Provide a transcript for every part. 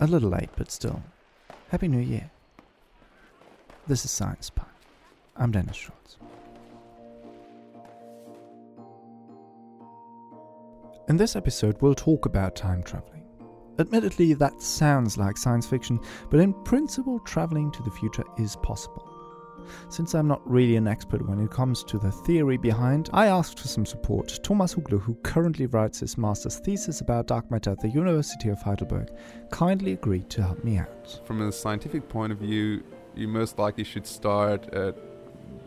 A little late, but still. Happy New Year. This is Science Pie. I'm Dennis Schultz. In this episode, we'll talk about time traveling. Admittedly, that sounds like science fiction, but in principle, traveling to the future is possible. Since I'm not really an expert when it comes to the theory behind, I asked for some support. Thomas Hugler, who currently writes his master's thesis about dark matter at the University of Heidelberg, kindly agreed to help me out. From a scientific point of view, you most likely should start at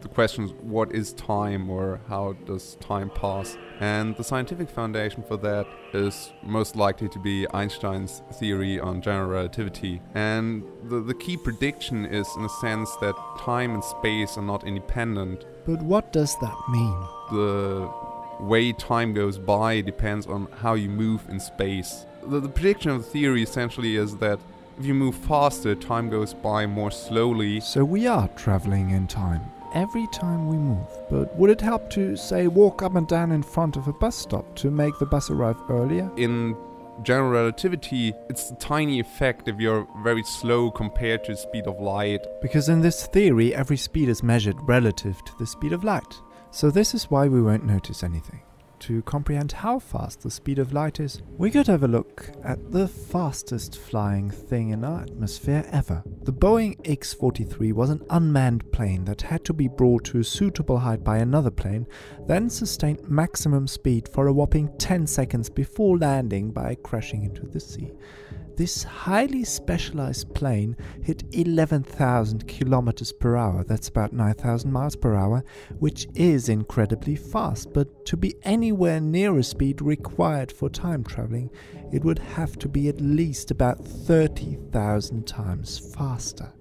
the question is what is time or how does time pass? And the scientific foundation for that is most likely to be Einstein's theory on general relativity. And the, the key prediction is, in a sense, that time and space are not independent. But what does that mean? The way time goes by depends on how you move in space. The, the prediction of the theory essentially is that if you move faster, time goes by more slowly. So we are traveling in time every time we move. But would it help to, say, walk up and down in front of a bus stop to make the bus arrive earlier? In general relativity, it's a tiny effect if you're very slow compared to the speed of light. Because in this theory, every speed is measured relative to the speed of light. So this is why we won't notice anything to comprehend how fast the speed of light is, we could have a look at the fastest flying thing in our atmosphere ever. The Boeing X 43 was an unmanned plane that had to be brought to a suitable height by another plane, then sustained maximum speed for a whopping 10 seconds before landing by crashing into the sea. This highly specialized plane hit 11,000 kilometers per hour, that's about 9,000 miles per hour, which is incredibly fast, but to be anywhere near a speed required for time traveling, it would have to be at least about 30,000 times faster.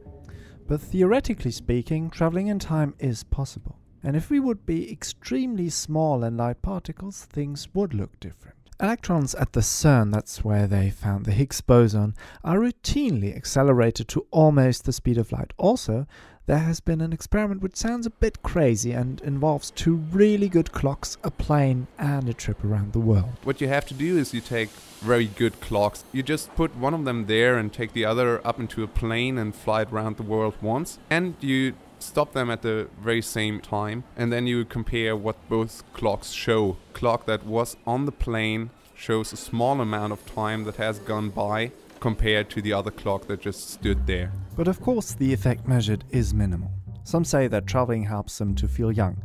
But theoretically speaking, traveling in time is possible. And if we would be extremely small and light particles, things would look different. Electrons at the CERN, that's where they found the Higgs boson, are routinely accelerated to almost the speed of light. Also, there has been an experiment which sounds a bit crazy and involves two really good clocks, a plane, and a trip around the world. What you have to do is you take very good clocks. You just put one of them there and take the other up into a plane and fly it around the world once. And you stop them at the very same time, and then you compare what both clocks show. Clock that was on the plane shows a small amount of time that has gone by compared to the other clock that just stood there. But of course, the effect measured is minimal. Some say that traveling helps them to feel young,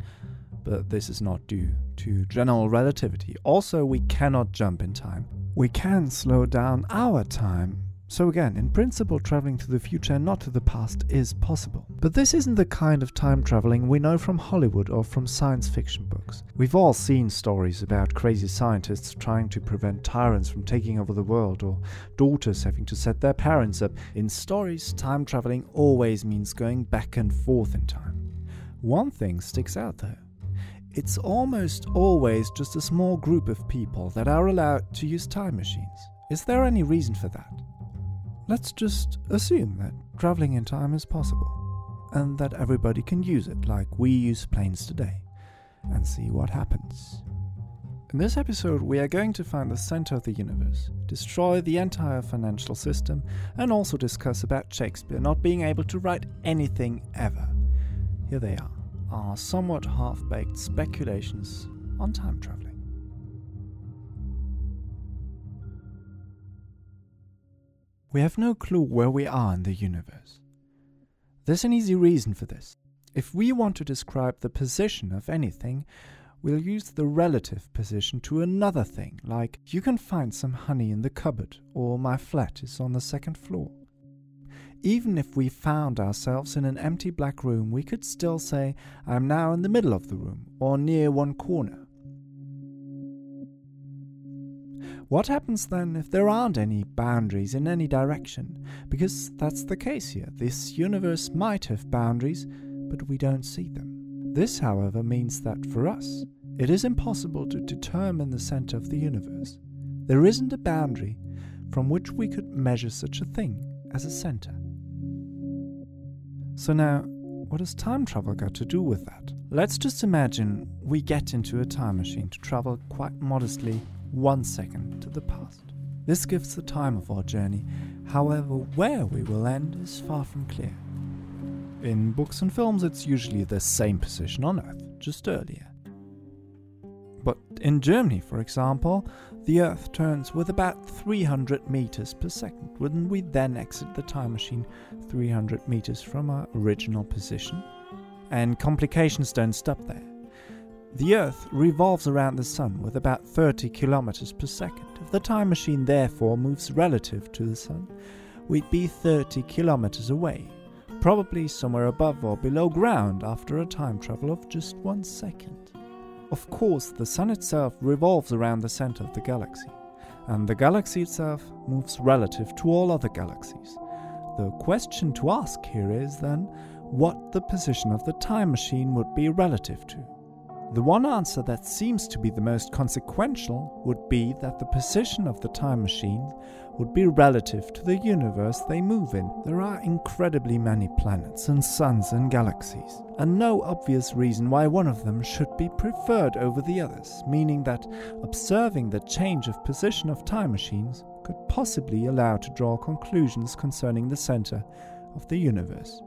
but this is not due to general relativity. Also, we cannot jump in time. We can slow down our time so again, in principle, traveling to the future and not to the past is possible. But this isn't the kind of time traveling we know from Hollywood or from science fiction books. We've all seen stories about crazy scientists trying to prevent tyrants from taking over the world or daughters having to set their parents up. In stories, time traveling always means going back and forth in time. One thing sticks out though. It's almost always just a small group of people that are allowed to use time machines. Is there any reason for that? Let's just assume that traveling in time is possible, and that everybody can use it like we use planes today, and see what happens. In this episode, we are going to find the center of the universe, destroy the entire financial system, and also discuss about Shakespeare not being able to write anything ever. Here they are, our somewhat half baked speculations on time travel. We have no clue where we are in the universe. There's an easy reason for this. If we want to describe the position of anything, we'll use the relative position to another thing, like you can find some honey in the cupboard, or my flat is on the second floor. Even if we found ourselves in an empty black room, we could still say, I'm now in the middle of the room, or near one corner. What happens then if there aren't any boundaries in any direction? Because that's the case here. This universe might have boundaries, but we don't see them. This, however, means that for us, it is impossible to determine the center of the universe. There isn't a boundary from which we could measure such a thing as a center. So now, what has time travel got to do with that? Let's just imagine we get into a time machine to travel quite modestly one second to the past. This gives the time of our journey, however, where we will end is far from clear. In books and films, it's usually the same position on Earth, just earlier. But in Germany, for example, the Earth turns with about 300 meters per second. Wouldn't we then exit the time machine 300 meters from our original position? And complications don't stop there. The Earth revolves around the Sun with about 30 kilometers per second. If the time machine therefore moves relative to the Sun, we'd be 30 kilometers away, probably somewhere above or below ground after a time travel of just one second. Of course, the Sun itself revolves around the center of the galaxy, and the galaxy itself moves relative to all other galaxies. The question to ask here is then what the position of the time machine would be relative to. The one answer that seems to be the most consequential would be that the position of the time machine would be relative to the universe they move in. There are incredibly many planets and suns and galaxies, and no obvious reason why one of them should be preferred over the others, meaning that observing the change of position of time machines could possibly allow to draw conclusions concerning the center of the universe.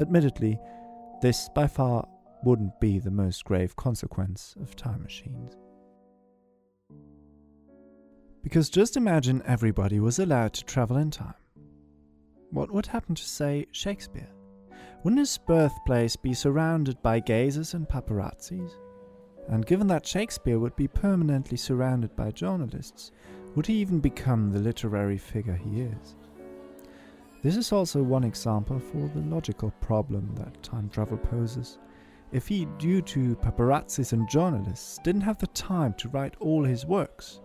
Admittedly, this by far wouldn't be the most grave consequence of time machines. Because just imagine everybody was allowed to travel in time. What would happen to, say, Shakespeare? Wouldn't his birthplace be surrounded by gazers and paparazzis? And given that Shakespeare would be permanently surrounded by journalists, would he even become the literary figure he is? This is also one example for the logical problem that time travel poses. If he, due to paparazzis and journalists, didn't have the time to write all his works,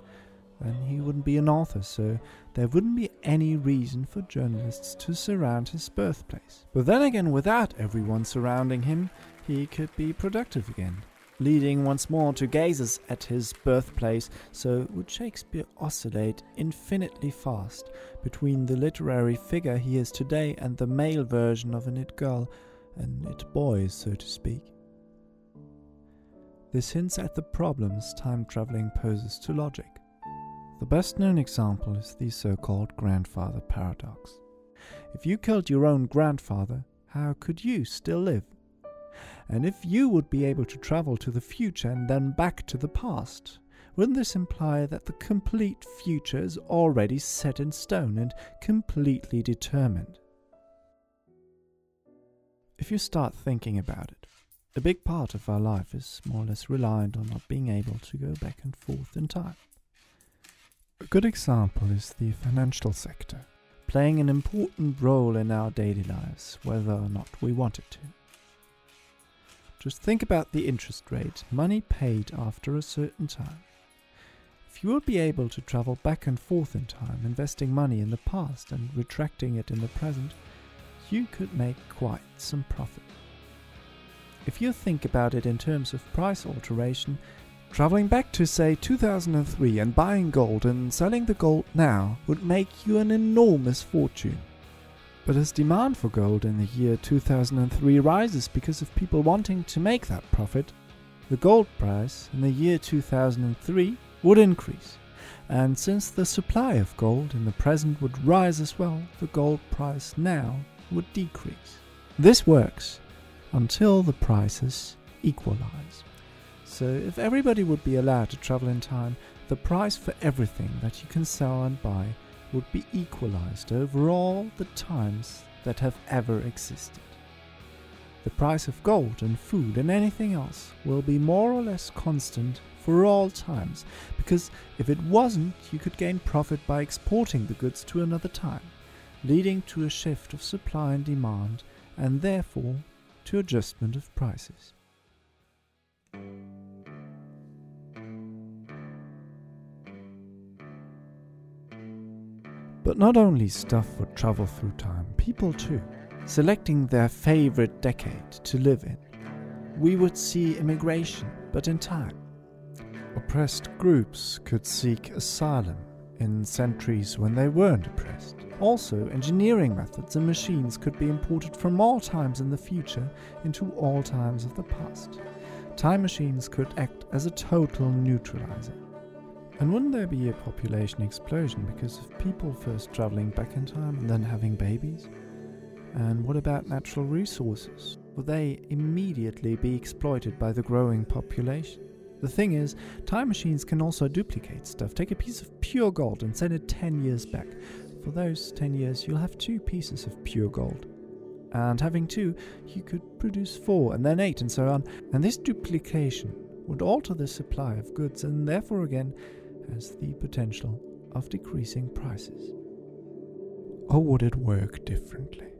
then he wouldn't be an author, so there wouldn't be any reason for journalists to surround his birthplace. But then again, without everyone surrounding him, he could be productive again, leading once more to gazes at his birthplace, so would Shakespeare oscillate infinitely fast between the literary figure he is today and the male version of an it girl and it boy, so to speak. This hints at the problems time traveling poses to logic. The best known example is the so called grandfather paradox. If you killed your own grandfather, how could you still live? And if you would be able to travel to the future and then back to the past, wouldn't this imply that the complete future is already set in stone and completely determined? If you start thinking about it, a big part of our life is more or less reliant on not being able to go back and forth in time. A good example is the financial sector, playing an important role in our daily lives, whether or not we want it to. Just think about the interest rate money paid after a certain time. If you would be able to travel back and forth in time, investing money in the past and retracting it in the present, you could make quite some profit. If you think about it in terms of price alteration, traveling back to say 2003 and buying gold and selling the gold now would make you an enormous fortune. But as demand for gold in the year 2003 rises because of people wanting to make that profit, the gold price in the year 2003 would increase. And since the supply of gold in the present would rise as well, the gold price now would decrease. This works until the prices equalize. So, if everybody would be allowed to travel in time, the price for everything that you can sell and buy would be equalized over all the times that have ever existed. The price of gold and food and anything else will be more or less constant for all times, because if it wasn't, you could gain profit by exporting the goods to another time, leading to a shift of supply and demand, and therefore to adjustment of prices. But not only stuff would travel through time, people too, selecting their favorite decade to live in. We would see immigration, but in time. Oppressed groups could seek asylum in centuries when they weren't oppressed. Also, engineering methods and machines could be imported from all times in the future into all times of the past. Time machines could act as a total neutralizer. And wouldn't there be a population explosion because of people first traveling back in time and then having babies? And what about natural resources? Will they immediately be exploited by the growing population? The thing is, time machines can also duplicate stuff. Take a piece of pure gold and send it 10 years back. For those 10 years, you'll have two pieces of pure gold. And having two, you could produce four, and then eight, and so on. And this duplication would alter the supply of goods and therefore again has the potential of decreasing prices. Or would it work differently?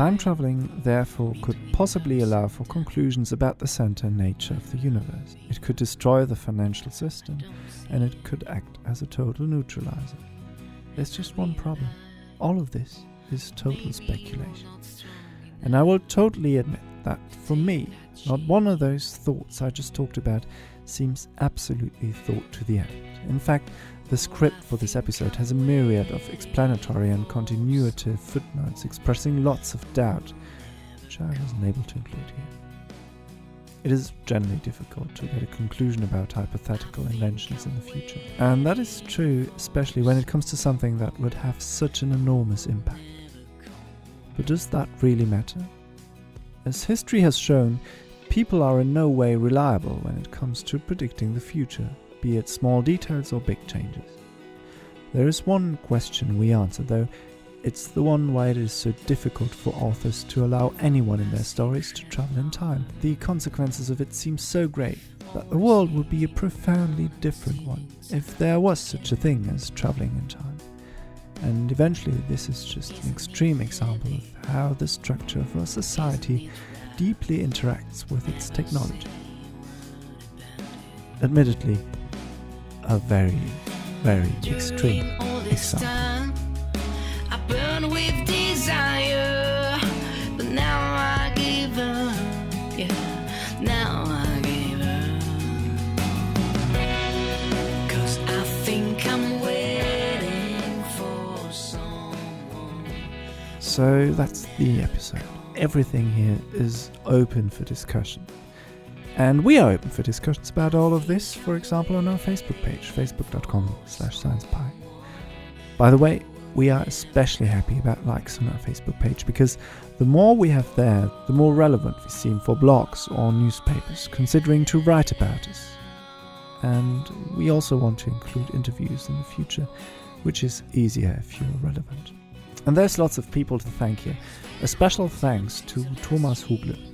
Time traveling, therefore, could possibly allow for conclusions about the center nature of the universe. It could destroy the financial system, and it could act as a total neutralizer. There's just one problem all of this is total speculation. And I will totally admit that, for me, not one of those thoughts I just talked about seems absolutely thought to the end. In fact, the script for this episode has a myriad of explanatory and continuative footnotes expressing lots of doubt, which I wasn't able to include here. It is generally difficult to get a conclusion about hypothetical inventions in the future, and that is true especially when it comes to something that would have such an enormous impact. But does that really matter? As history has shown, people are in no way reliable when it comes to predicting the future, be it small details or big changes. There is one question we answer, though it's the one why it is so difficult for authors to allow anyone in their stories to travel in time. The consequences of it seem so great that the world would be a profoundly different one if there was such a thing as traveling in time. And eventually, this is just an extreme example of how the structure of our society deeply interacts with its technology. Admittedly, a very, very extreme example. So that's the episode. Everything here is open for discussion. And we are open for discussions about all of this, for example, on our Facebook page, facebook.com slash sciencepie. By the way, we are especially happy about likes on our Facebook page because the more we have there, the more relevant we seem for blogs or newspapers considering to write about us. And we also want to include interviews in the future, which is easier if you're relevant. And there's lots of people to thank here. A special thanks to Thomas Hugle,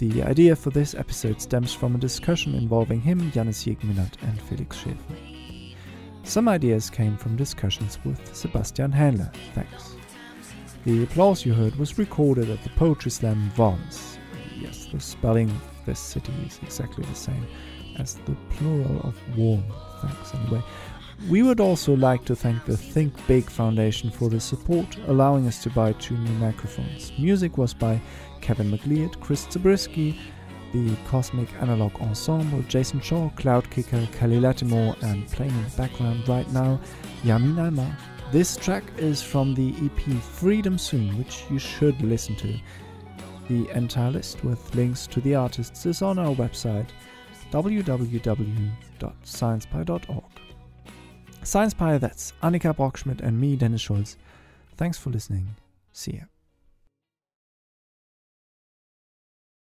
the idea for this episode stems from a discussion involving him, Janis Jegminat, and Felix Schäfer. Some ideas came from discussions with Sebastian Handler, thanks. The applause you heard was recorded at the Poetry Slam Worms. Yes, the spelling of this city is exactly the same as the plural of warm, thanks anyway. We would also like to thank the Think Big Foundation for the support, allowing us to buy two new microphones. Music was by Kevin MacLeod, Chris Zabriskie, the Cosmic Analog Ensemble, Jason Shaw, Cloud Kicker, Kelly Latimore, and playing in the background right now, Yamin Alma. This track is from the EP Freedom Soon, which you should listen to. The entire list with links to the artists is on our website www.sciencepie.org. Science Pie, that's Annika Brockschmidt and me, Dennis Schulz. Thanks for listening. See ya.